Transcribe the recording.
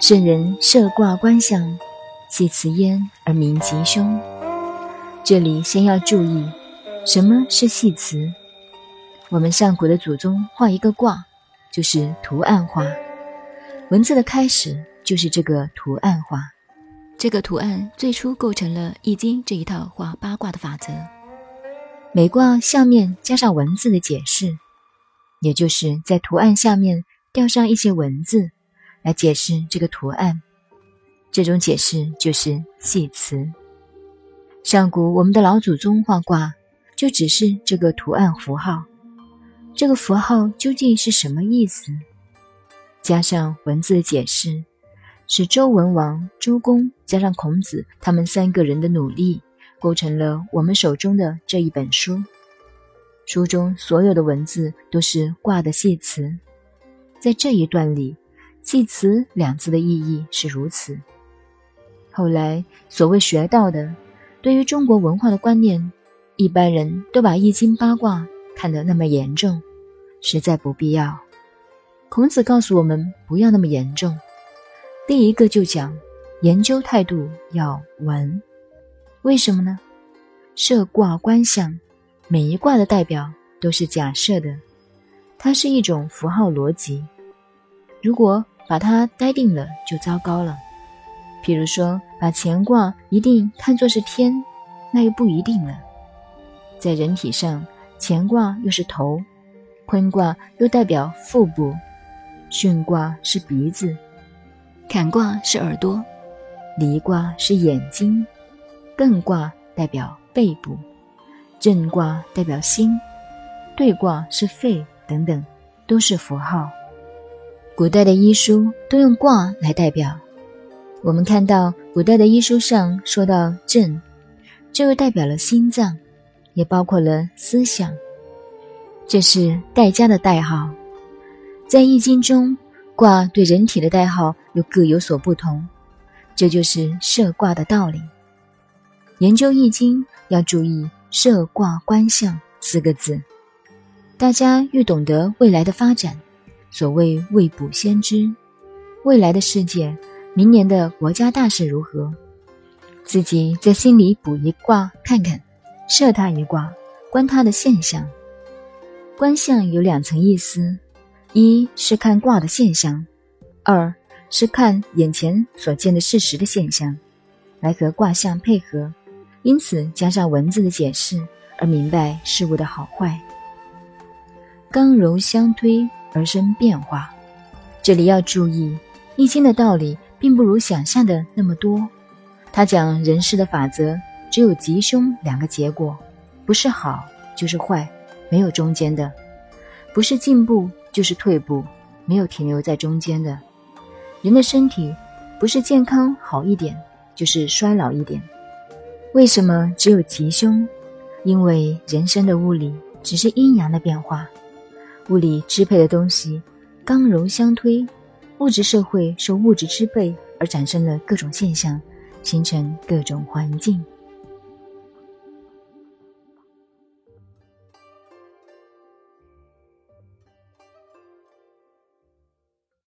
圣人设卦观象，系辞焉而名吉凶。这里先要注意，什么是系辞？我们上古的祖宗画一个卦，就是图案画，文字的开始就是这个图案画。这个图案最初构成了《易经》这一套画八卦的法则。每卦下面加上文字的解释，也就是在图案下面吊上一些文字来解释这个图案。这种解释就是系辞。上古我们的老祖宗画卦，就只是这个图案符号。这个符号究竟是什么意思？加上文字解释，是周文王、周公加上孔子他们三个人的努力。构成了我们手中的这一本书，书中所有的文字都是卦的系辞。在这一段里，“祭辞”两字的意义是如此。后来所谓学到的，对于中国文化的观念，一般人都把易经八卦看得那么严重，实在不必要。孔子告诉我们不要那么严重。第一个就讲研究态度要稳。为什么呢？设卦观象，每一卦的代表都是假设的，它是一种符号逻辑。如果把它待定了，就糟糕了。譬如说，把乾卦一定看作是天，那又不一定了。在人体上，乾卦又是头，坤卦又代表腹部，巽卦是鼻子，坎卦是耳朵，离卦是眼睛。艮卦代表背部，震卦代表心，兑卦是肺等等，都是符号。古代的医书都用卦来代表。我们看到古代的医书上说到震，这又代表了心脏，也包括了思想。这是代家的代号。在易经中，卦对人体的代号又各有所不同，这就是设卦的道理。研究易经要注意“设卦观象”四个字，大家越懂得未来的发展，所谓未卜先知，未来的世界，明年的国家大事如何，自己在心里卜一卦看看，设他一卦，观他的现象。观象有两层意思，一是看卦的现象，二是看眼前所见的事实的现象，来和卦象配合。因此，加上文字的解释，而明白事物的好坏。刚柔相推而生变化。这里要注意，《易经》的道理并不如想象的那么多。他讲人事的法则，只有吉凶两个结果，不是好就是坏，没有中间的；不是进步就是退步，没有停留在中间的。人的身体，不是健康好一点，就是衰老一点。为什么只有吉凶？因为人生的物理只是阴阳的变化，物理支配的东西刚柔相推，物质社会受物质支配而产生了各种现象，形成各种环境。